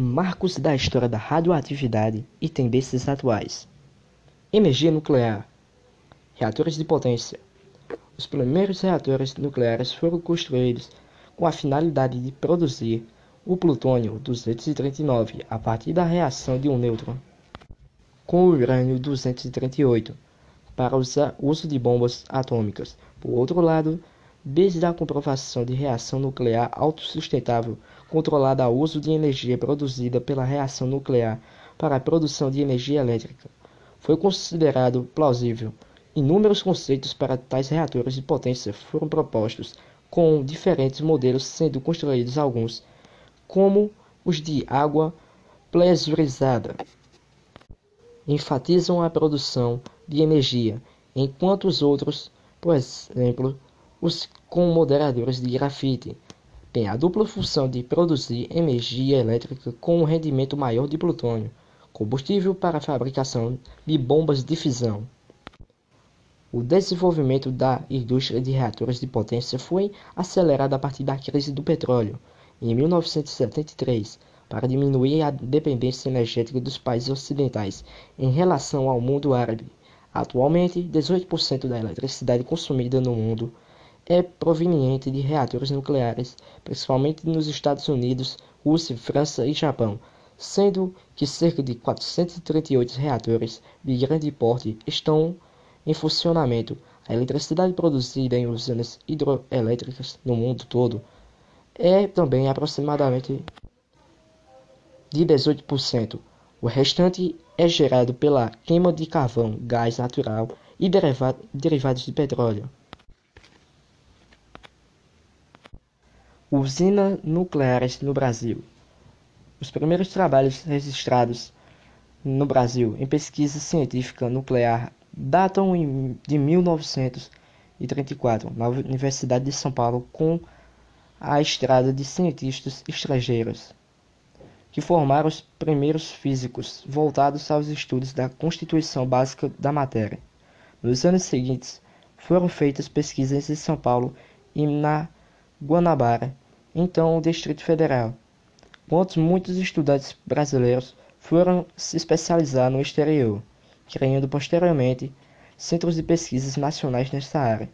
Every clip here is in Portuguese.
marcos da história da radioatividade e tendências atuais. Energia nuclear. Reatores de potência. Os primeiros reatores nucleares foram construídos com a finalidade de produzir o plutônio 239 a partir da reação de um nêutron com o urânio 238 para uso de bombas atômicas. Por outro lado, desde a comprovação de reação nuclear autossustentável controlada ao uso de energia produzida pela reação nuclear para a produção de energia elétrica, foi considerado plausível. Inúmeros conceitos para tais reatores de potência foram propostos, com diferentes modelos sendo construídos alguns, como os de água pressurizada, enfatizam a produção de energia, enquanto os outros, por exemplo, os com moderadores de grafite, tem a dupla função de produzir energia elétrica com um rendimento maior de plutônio, combustível para a fabricação de bombas de fisão. O desenvolvimento da indústria de reatores de potência foi acelerado a partir da crise do petróleo, em 1973, para diminuir a dependência energética dos países ocidentais em relação ao mundo árabe. Atualmente, 18% da eletricidade consumida no mundo é proveniente de reatores nucleares, principalmente nos Estados Unidos, Rússia, França e Japão, sendo que cerca de 438 reatores de grande porte estão em funcionamento. A eletricidade produzida em usinas hidroelétricas no mundo todo é também aproximadamente de 18%. O restante é gerado pela queima de carvão, gás natural e derivados de petróleo. Usinas nucleares no Brasil. Os primeiros trabalhos registrados no Brasil em pesquisa científica nuclear datam de 1934, na Universidade de São Paulo, com a estrada de cientistas estrangeiros, que formaram os primeiros físicos voltados aos estudos da constituição básica da matéria. Nos anos seguintes, foram feitas pesquisas em São Paulo e na Guanabara, então o Distrito Federal, enquanto muitos estudantes brasileiros foram se especializar no exterior, criando posteriormente centros de pesquisas nacionais nesta área.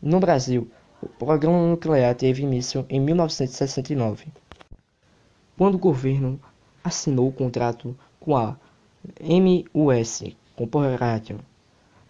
No Brasil, o programa nuclear teve início em 1969, quando o governo assinou o contrato com a MUS Corporation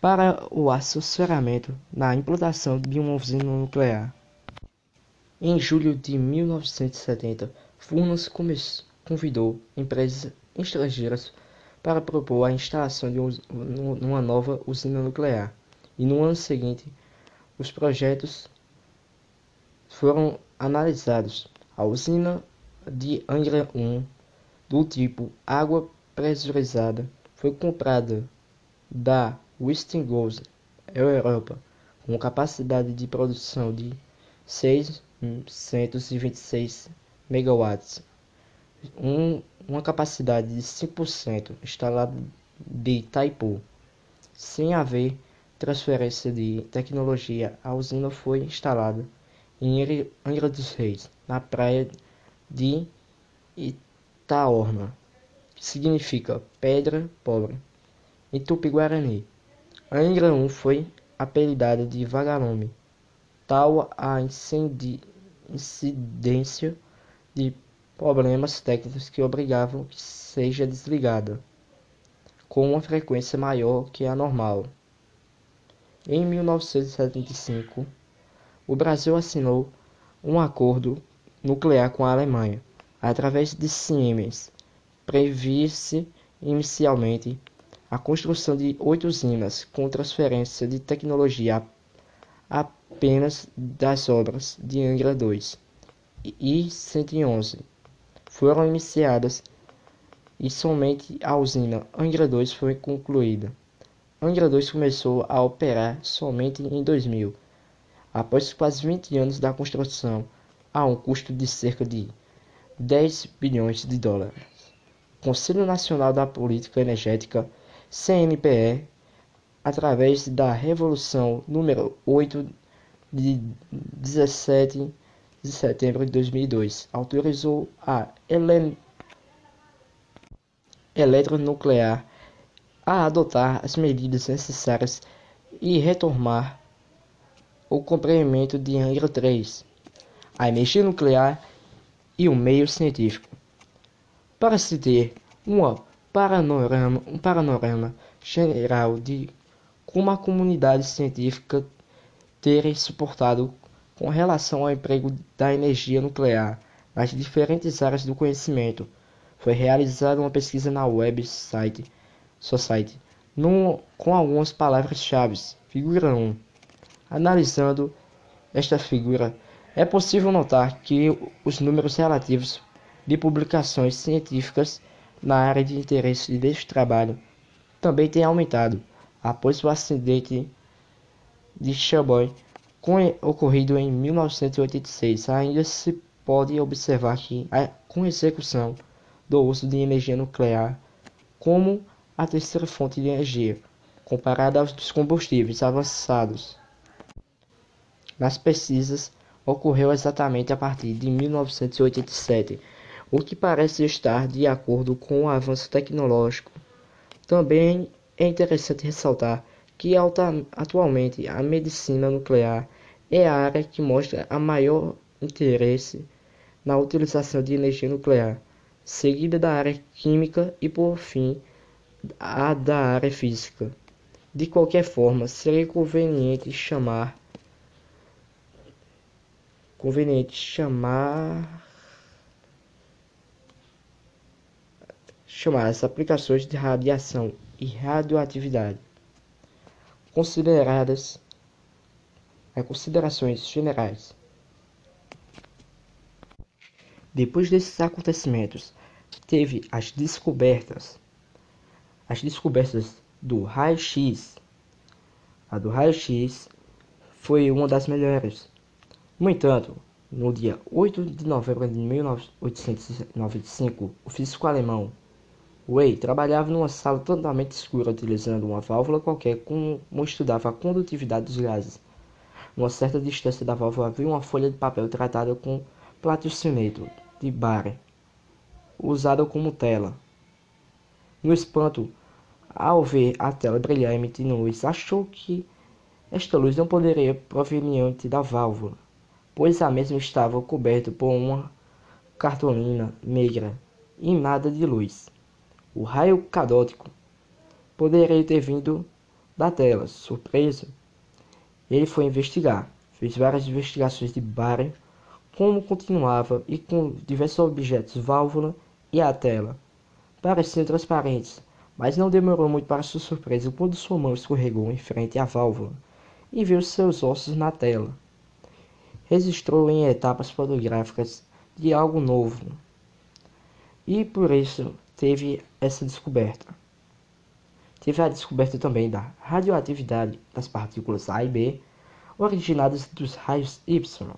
para o assessoramento na implantação de uma usina nuclear. Em julho de 1970, Furnas convidou empresas estrangeiras para propor a instalação de uma nova usina nuclear, e no ano seguinte os projetos foram analisados. A usina de Angra 1, do tipo água pressurizada, foi comprada da Westinghouse Europa, com capacidade de produção de 6 126 megawatts, um, uma capacidade de 5% instalada de Itaipu. Sem haver transferência de tecnologia, a usina foi instalada em Angra dos Reis, na praia de Itaorna, que significa pedra pobre, em Tupi-Guarani. Angra 1 foi apelidada de Vagalume tal a incidência de problemas técnicos que obrigavam que seja desligada com uma frequência maior que a normal. Em 1975, o Brasil assinou um acordo nuclear com a Alemanha, através de Siemens. Previa-se inicialmente a construção de oito usinas com transferência de tecnologia apenas das obras de Angra 2 e 111 foram iniciadas e somente a usina Angra 2 foi concluída. Angra 2 começou a operar somente em 2000, após quase 20 anos da construção, a um custo de cerca de 10 bilhões de dólares. Conselho Nacional da Política Energética, CNPE, através da Revolução número 8 de 17 de setembro de 2002, autorizou a eletronuclear a adotar as medidas necessárias e retomar o cumprimento de Angra 3, a energia nuclear e o meio científico. Para se ter uma panorama, um panorama geral de como a comunidade científica terem suportado com relação ao emprego da energia nuclear nas diferentes áreas do conhecimento. Foi realizada uma pesquisa na website Society com algumas palavras-chave. Figura 1. Analisando esta figura, é possível notar que os números relativos de publicações científicas na área de interesse deste trabalho também têm aumentado após o acidente de Chernobyl ocorrido em 1986. Ainda se pode observar que, com execução do uso de energia nuclear como a terceira fonte de energia, comparada aos combustíveis avançados. Nas pesquisas, ocorreu exatamente a partir de 1987, o que parece estar de acordo com o avanço tecnológico. Também é interessante ressaltar que atualmente a medicina nuclear é a área que mostra a maior interesse na utilização de energia nuclear, seguida da área química e por fim a da área física. De qualquer forma, seria conveniente chamar conveniente chamar chamar as aplicações de radiação e radioatividade consideradas é, considerações gerais. Depois desses acontecimentos, teve as descobertas, as descobertas do raio-x. A do raio-x foi uma das melhores. No entanto, no dia 8 de novembro de 1895, o físico alemão Way trabalhava numa sala totalmente escura utilizando uma válvula qualquer como estudava a condutividade dos gases. Numa certa distância da válvula havia uma folha de papel tratada com platinoceto de Bare, usada como tela. No espanto, ao ver a tela brilhar emitindo luz, achou que esta luz não poderia proveniente da válvula, pois a mesma estava coberta por uma cartolina negra e nada de luz. O raio cadótico poderia ter vindo da tela. Surpreso, ele foi investigar. Fez várias investigações de Barry, como continuava e com diversos objetos, válvula e a tela. Pareciam transparentes, mas não demorou muito para sua surpresa quando sua mão escorregou em frente à válvula e viu seus ossos na tela. Registrou em etapas fotográficas de algo novo. E por isso teve essa descoberta. Teve a descoberta também da radioatividade das partículas A e B originadas dos raios Y.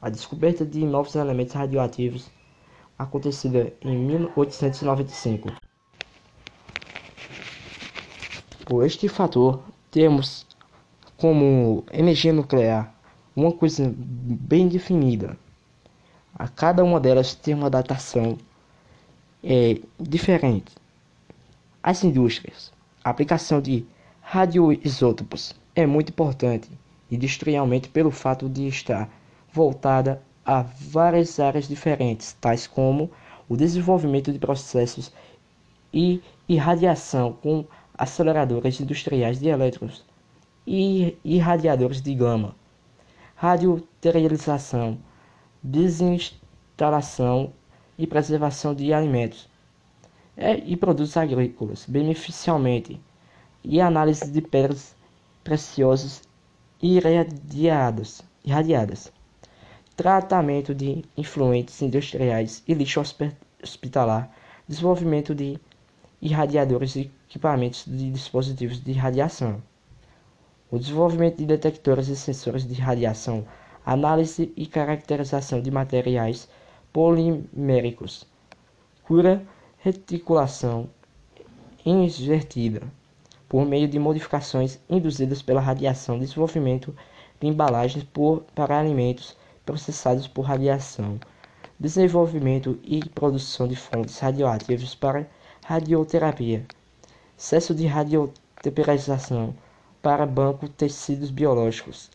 A descoberta de novos elementos radioativos acontecida em 1895. Por este fator, temos como energia nuclear uma coisa bem definida a cada uma delas tem uma datação é, diferente. As indústrias, a aplicação de radioisótopos é muito importante, industrialmente pelo fato de estar voltada a várias áreas diferentes, tais como o desenvolvimento de processos e irradiação com aceleradores industriais de elétrons e irradiadores de gama, radioterialização, desinstalação e preservação de alimentos é, e produtos agrícolas, beneficialmente, e análise de pedras preciosas irradiadas, irradiadas, tratamento de influentes industriais e lixo hospitalar, desenvolvimento de irradiadores e equipamentos de dispositivos de radiação, o desenvolvimento de detectores e sensores de radiação análise e caracterização de materiais poliméricos, cura, reticulação invertida por meio de modificações induzidas pela radiação, desenvolvimento de embalagens por, para alimentos processados por radiação, desenvolvimento e produção de fontes radioativas para radioterapia, excesso de radiotemperização para banco tecidos biológicos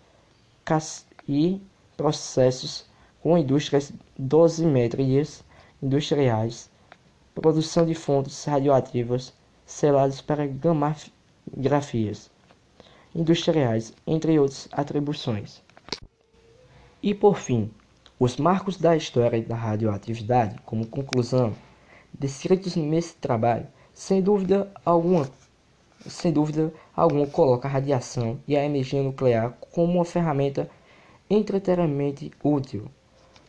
e processos com indústrias dosimétrias industriais, produção de fontes radioativas seladas para gamografias industriais, entre outras atribuições. E por fim, os marcos da história da radioatividade, como conclusão, descritos nesse trabalho, sem dúvida alguma, sem dúvida alguma coloca a radiação e a energia nuclear como uma ferramenta entretenimento útil.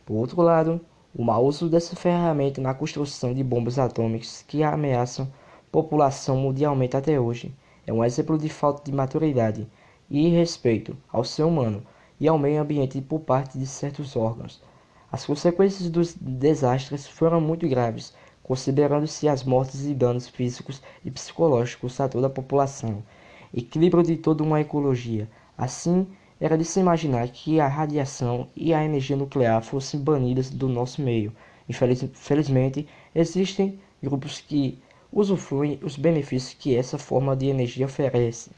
Por outro lado, o mau uso dessa ferramenta na construção de bombas atômicas que ameaçam a população mundialmente até hoje é um exemplo de falta de maturidade e respeito ao ser humano e ao meio ambiente por parte de certos órgãos. As consequências dos desastres foram muito graves, considerando-se as mortes e danos físicos e psicológicos a toda a população, equilíbrio de toda uma ecologia. Assim, era de se imaginar que a radiação e a energia nuclear fossem banidas do nosso meio. Infelizmente, existem grupos que usufruem os benefícios que essa forma de energia oferece.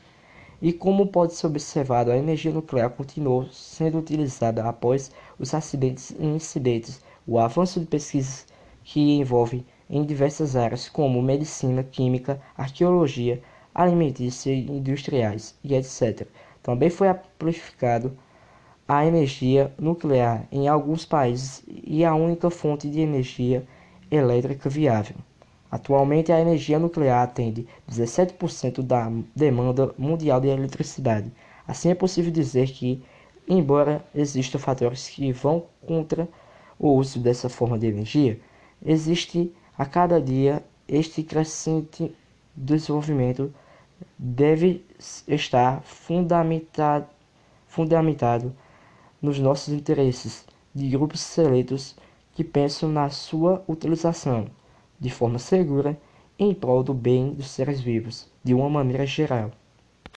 E como pode ser observado, a energia nuclear continuou sendo utilizada após os acidentes e incidentes, o avanço de pesquisas que envolvem em diversas áreas como medicina, química, arqueologia, alimentícia industriais e etc. Também foi amplificado a energia nuclear em alguns países e a única fonte de energia elétrica viável. Atualmente, a energia nuclear atende 17% da demanda mundial de eletricidade. Assim, é possível dizer que, embora existam fatores que vão contra o uso dessa forma de energia, existe a cada dia este crescente desenvolvimento deve estar fundamentado, fundamentado nos nossos interesses de grupos seletos que pensam na sua utilização de forma segura em prol do bem dos seres vivos, de uma maneira geral.